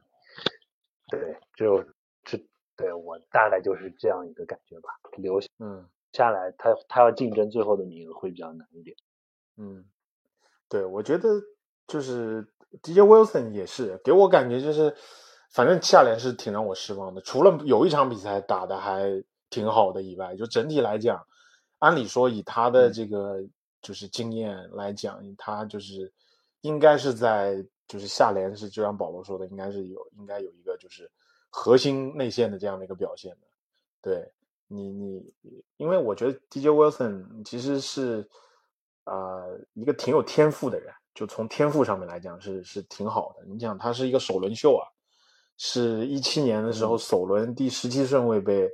对，就这对我大概就是这样一个感觉吧。留嗯下来，他他要竞争最后的名额会比较难一点。嗯，对，我觉得就是 DJ Wilson 也是给我感觉就是，反正下联是挺让我失望的。除了有一场比赛打的还挺好的以外，就整体来讲，按理说以他的这个就是经验来讲，他就是应该是在就是下联是就像保罗说的，应该是有应该有一个就是核心内线的这样的一个表现的。对你你，因为我觉得 DJ Wilson 其实是啊、一个挺有天赋的人，就从天赋上面来讲是是挺好的。你想他是一个首轮秀啊，是一七年的时候首轮第十七顺位被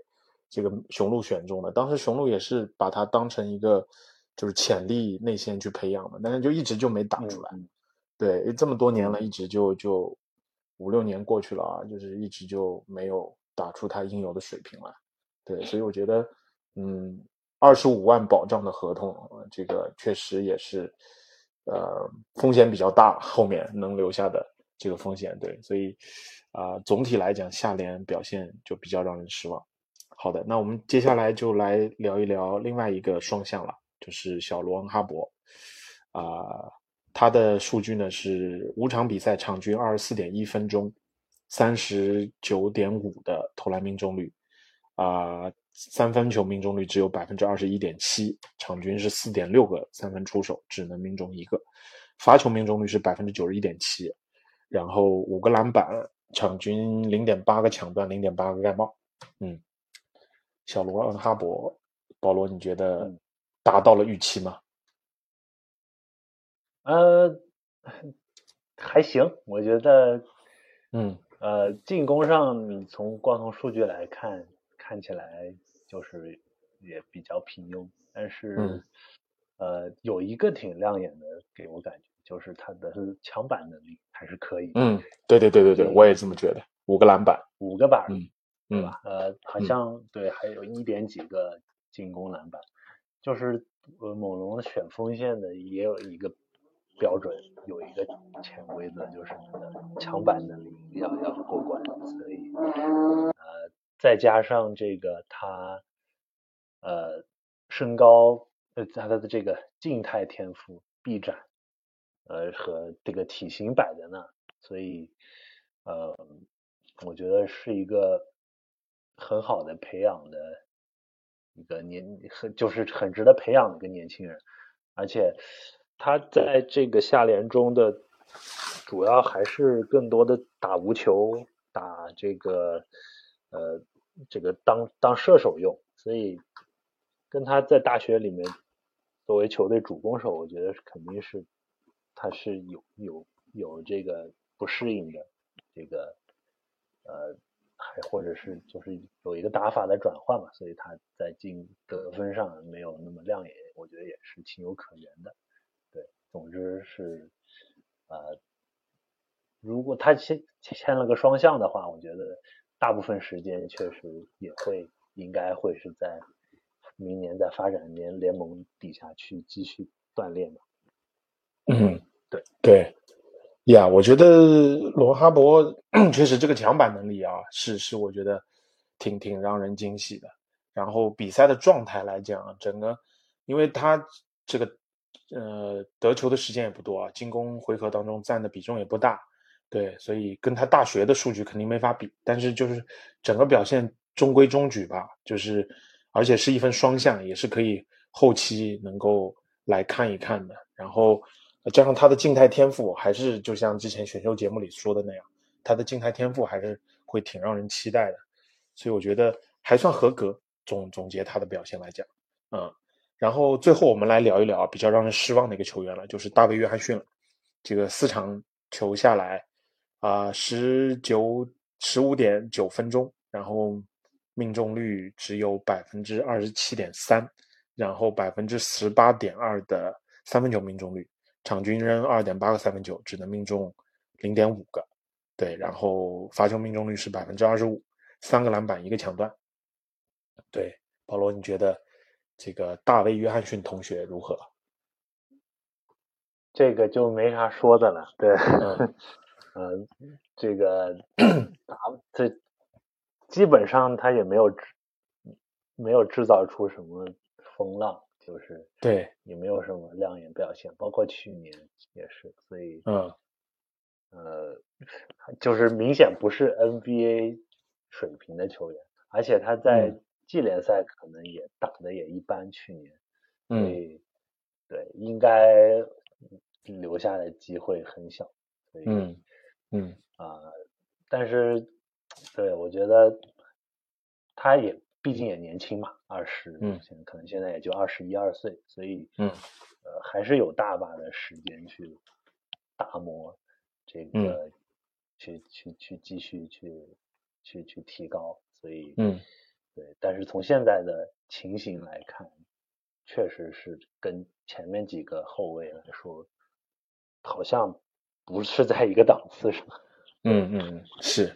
这个雄鹿选中的，当时雄鹿也是把他当成一个就是潜力内线去培养的，但是就一直就没打出来。嗯对，这么多年了，一直就就五六年过去了啊，就是一直就没有打出他应有的水平来。对，所以我觉得，嗯，二十五万保障的合同，这个确实也是，呃，风险比较大，后面能留下的这个风险，对，所以啊、总体来讲，下联表现就比较让人失望。好的，那我们接下来就来聊一聊另外一个双向了，就是小罗恩哈勃，啊、他的数据呢是五场比赛场均二十四点一分钟，三十九点五的投篮命中率，啊、三分球命中率只有百分之二十一点七，场均是四点六个三分出手，只能命中一个，罚球命中率是百分之九十一点七，然后五个篮板，场均零点八个抢断，零点八个盖帽，嗯，小罗恩哈伯，保罗，你觉得嗯达到了预期吗？呃，还行，我觉得，嗯。呃，进攻上你从光从数据来看，看起来就是也比较平庸，但是，嗯呃，有一个挺亮眼的，给我感觉就是他的抢板能力还是可以的，嗯，对对对对对，我也这么觉得，五个篮板，五个板，对吧？呃，好嗯像对，还有一点几个进攻篮板，就是呃，猛龙选锋线的也有一个标准，有一个潜规则，就是你的抢板能力要要过关，所以呃，再加上这个他呃身高呃他的这个静态天赋臂展，呃和这个体型摆在那，所以呃，我觉得是一个很好的培养的一个年，很就是很值得培养的一个年轻人，而且他在这个下联中的主要还是更多的打无球，打这个呃这个当当射手用，所以跟他在大学里面作为球队主攻手，我觉得肯定是他是有有有这个不适应的这个呃，还或者是就是有一个打法的转换嘛，所以他在进得分上没有那么亮眼，我觉得也是情有可原的。对，总之是呃，如果他签签了个双向的话，我觉得大部分时间确实也会应该会是在明年在发展联联盟底下去继续锻炼的。嗯，对对，呀，我觉得罗哈伯 确实这个抢板能力啊，是是我觉得挺挺让人惊喜的。然后比赛的状态来讲，整个因为他这个呃得球的时间也不多啊，进攻回合当中占的比重也不大，对，所以跟他大学的数据肯定没法比。但是就是整个表现中规中矩吧，就是而且是一分双向，也是可以后期能够来看一看的。然后加上他的静态天赋，还是就像之前选秀节目里说的那样，他的静态天赋还是会挺让人期待的。所以我觉得还算合格。总总结他的表现来讲，嗯，然后最后我们来聊一聊比较让人失望的一个球员了，就是大卫约翰逊了。这个四场球下来啊，十九十五点九分钟，然后命中率只有百分之二十七点三，然后百分之十八点二的三分球命中率，场均扔二点八个三分球，只能命中零点五个。对，然后罚球命中率是百分之二十五，三个篮板一个抢断。对，保罗，你觉得这个大卫·约翰逊同学如何？这个就没啥说的了。对，嗯，这个打这基本上他也没有制没有制造出什么风浪，就是对，也没有什么亮眼表现，包括去年也是，所以嗯。呃，就是明显不是 NBA 水平的球员，而且他在季联赛可能也打的也一般，去年，所以对应该留下的机会很小，所以嗯嗯。啊，但是对我觉得他也毕竟也年轻嘛，二十，嗯，可能现在也就二十一二岁，所以嗯。呃还是有大把的时间去打磨。这个去去去继续去去去提高，所以嗯，对，但是从现在的情形来看，确实是跟前面几个后卫来说，好像不是在一个档次上。嗯嗯，是，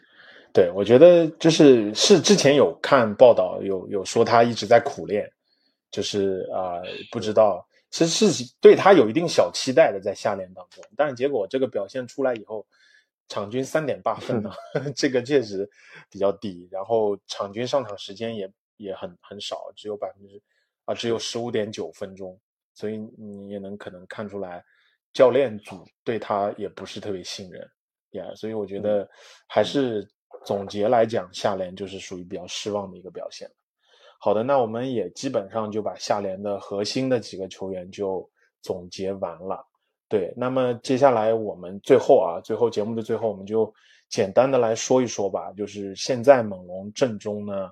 对，我觉得就是是之前有看报道，有有说他一直在苦练，就是啊，不知道。其实是对他有一定小期待的，在夏联当中，但是结果这个表现出来以后，场均三点八分呢，这个确实比较低。然后场均上场时间也也很很少，只有百分之啊，只有十五点九分钟。所以你也能可能看出来，教练组对他也不是特别信任呀。所以我觉得还是总结来讲，下联就是属于比较失望的一个表现。好的，那我们也基本上就把下联的核心的几个球员就总结完了。对，那么接下来我们最后啊，最后节目的最后，我们就简单的来说一说吧。就是现在猛龙阵中呢，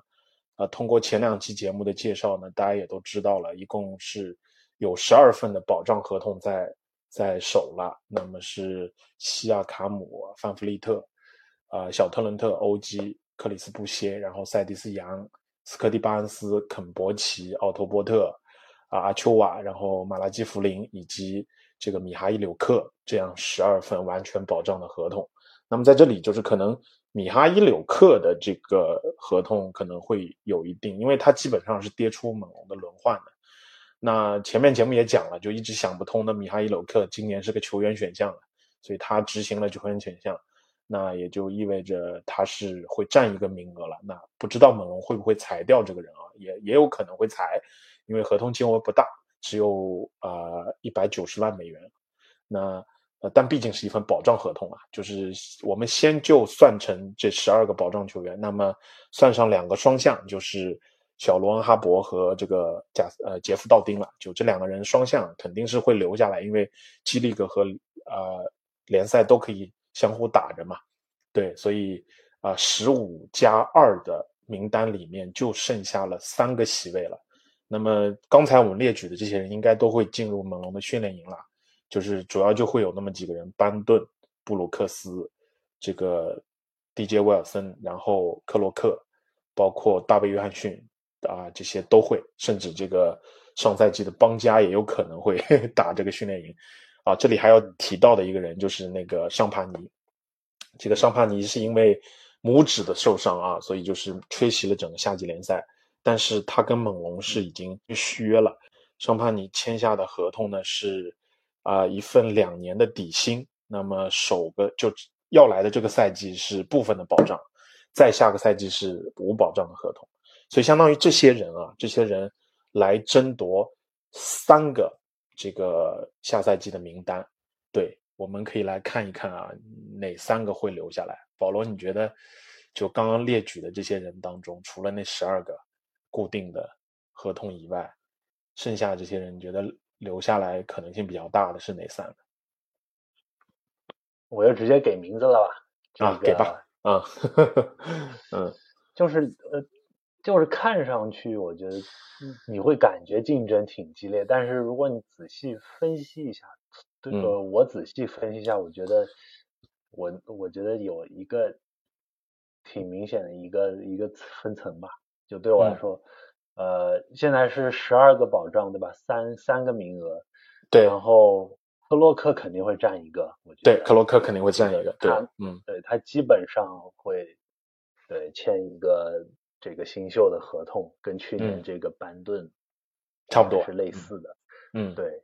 呃，通过前两期节目的介绍呢，大家也都知道了，一共是有十二份的保障合同在在手了。那么是西亚卡姆、范弗利特、啊小特伦特、欧基、克里斯布歇，然后塞迪斯杨。斯科蒂巴恩斯、肯伯奇、奥托波特、啊阿丘瓦，然后马拉基弗林以及这个米哈伊柳克这样十二份完全保障的合同。那么在这里就是可能米哈伊柳克的这个合同可能会有一定，因为他基本上是跌出猛龙的轮换的。那前面节目也讲了，就一直想不通的米哈伊柳克今年是个球员选项了，所以他执行了球员选项。那也就意味着他是会占一个名额了。那不知道猛龙会不会裁掉这个人啊？也也有可能会裁，因为合同金额不大，只有啊一百九十万美元。那呃，但毕竟是一份保障合同啊。就是我们先就算成这十二个保障球员，那么算上两个双向，就是小罗恩哈伯和这个贾呃杰夫道丁了。就这两个人双向肯定是会留下来，因为基利格和呃联赛都可以。相互打着嘛，对，所以啊，十五加二的名单里面就剩下了三个席位了。那么刚才我们列举的这些人应该都会进入猛龙的训练营了，就是主要就会有那么几个人：班顿、布鲁克斯、这个 DJ 威尔森，然后克洛克，包括大卫约翰逊啊，这些都会，甚至这个上赛季的邦加也有可能会 打这个训练营。啊，这里还要提到的一个人就是那个尚帕尼。这个尚帕尼是因为拇指的受伤啊，所以就是缺席了整个夏季联赛。但是他跟猛龙是已经续约了。尚帕尼签下的合同呢是啊一份两年的底薪，那么首个就要来的这个赛季是部分的保障，再下个赛季是无保障的合同。所以相当于这些人啊，这些人来争夺三个。这个下赛季的名单，对，我们可以来看一看啊，哪三个会留下来？保罗，你觉得就刚刚列举的这些人当中，除了那十二个固定的合同以外，剩下这些人，你觉得留下来可能性比较大的是哪三个？我就直接给名字了吧？啊，给吧，啊，嗯，就是呃。就是看上去，我觉得你会感觉竞争挺激烈，但是如果你仔细分析一下，这个我仔细分析一下，我觉得我我觉得有一个挺明显的一个一个分层吧，就对我来说，呃，现在是十二个保障对吧？三三个名额，对，然后克洛克肯定会占一个，我觉对，得克洛克肯定会占一个，对，嗯。对他基本上会对签一个这个新秀的合同，跟去年嗯这个班顿差不多是类似的。嗯，对，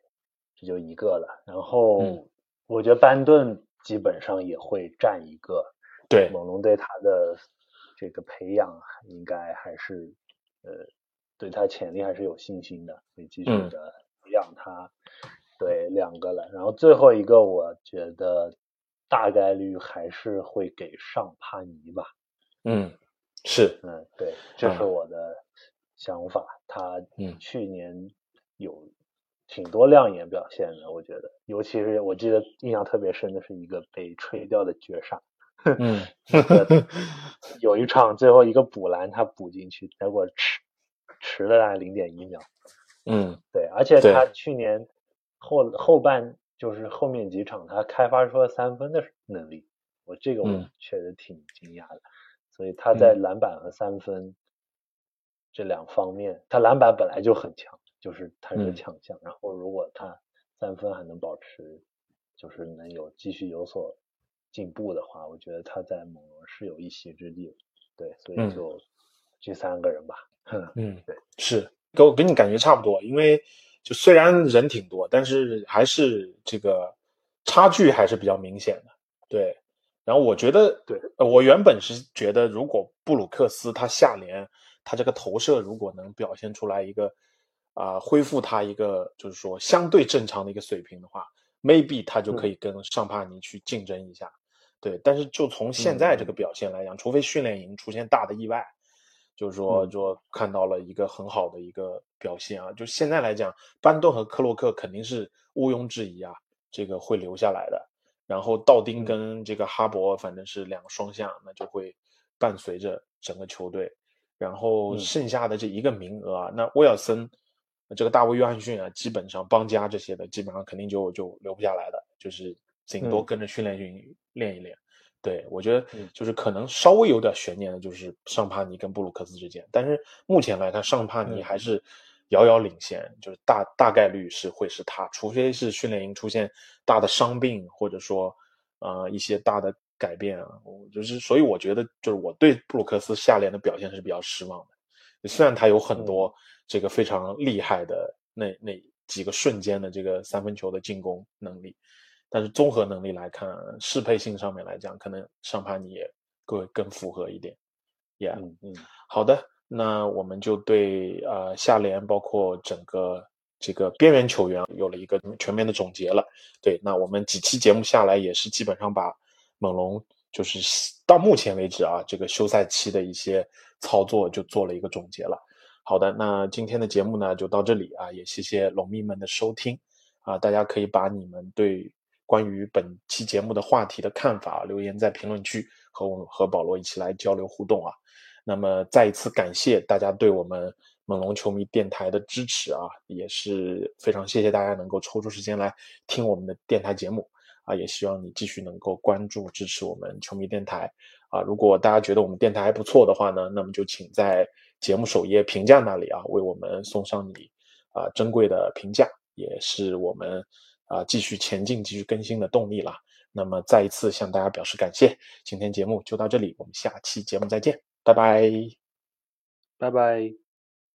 这就一个了。然后嗯我觉得班顿基本上也会占一个。对，猛龙对他的这个培养应该还是呃对他潜力还是有信心的，会继续嗯的培养他。对，两个了。然后最后一个，我觉得大概率还是会给上帕尼吧。嗯，是，嗯，对，这是嗯我的想法。他嗯去年有挺多亮眼表现的，我觉得，尤其是我记得印象特别深的是一个被吹掉的绝杀，嗯，有一场最后一个补篮他补进去，结果迟迟了大概零点一秒。嗯，对，而且他去年后后半就是后面几场他开发出了三分的能力，我这个我嗯确实挺惊讶的。所以他在篮板和三分这两方面，他篮板本来就很强，就是他是个嗯强项。然后如果他三分还能保持，就是能有继续有所进步的话，我觉得他在猛龙是有一席之地。对，所嗯以就这三个人吧。嗯，对，是，跟我跟你感觉差不多，因为就虽然人挺多，但是还是这个差距还是比较明显的。对，然后我觉得，对呃，我原本是觉得，如果布鲁克斯他下联他这个投射如果能表现出来一个啊、恢复他一个就是说相对正常的一个水平的话，maybe 他就可以跟上帕尼去竞争一下。对，但是就从现在这个表现来讲，除非训练营出现大的意外，就是说，嗯说看到了一个很好的一个表现啊。就现在来讲，班顿和克洛克肯定是毋庸置疑啊，这个会留下来的。然后道丁嗯。跟这个哈勃反正是两个双向，那就会伴随着整个球队。然后嗯。剩下的这一个名额啊，那威尔森、这个大卫约翰逊啊，基本上邦加这些的，基本上肯定就就留不下来的，就是顶多嗯。跟着训练营练一练。对，我觉得嗯。就是可能稍微有点悬念的，就是尚帕尼跟布鲁克斯之间，但是目前来看，尚帕尼嗯。还是遥遥领先，就是大大概率是会是他，除非是训练营出现大的伤病，或者说呃一些大的改变啊，我就是所以我觉得就是我对布鲁克斯下联的表现是比较失望的，虽然他有很多这个非常厉害的那那几个瞬间的这个三分球的进攻能力。但是综合能力来看，适配性上面来讲，可能上帕尼也更更符合一点。Yeah，、嗯嗯好的，那我们就对呃下联包括整个这个边缘球员有了一个全面的总结了。对，那我们几期节目下来，也是基本上把猛龙就是到目前为止啊这个休赛期的一些操作就做了一个总结了。好的，那今天的节目呢就到这里啊，也谢谢龙迷们的收听啊，大家可以把你们对关于本期节目的话题的看法留言在评论区，和我和保罗一起来交流互动啊。那么再一次感谢大家对我们猛龙球迷电台的支持啊，也是非常谢谢大家能够抽出时间来听我们的电台节目啊，也希望你继续能够关注支持我们球迷电台啊。如果大家觉得我们电台还不错的话呢，那么就请在节目首页评价那里啊，为我们送上你啊珍贵的评价，也是我们啊继续前进、继续更新的动力啦。那么再一次向大家表示感谢，今天节目就到这里，我们下期节目再见，拜拜。拜拜。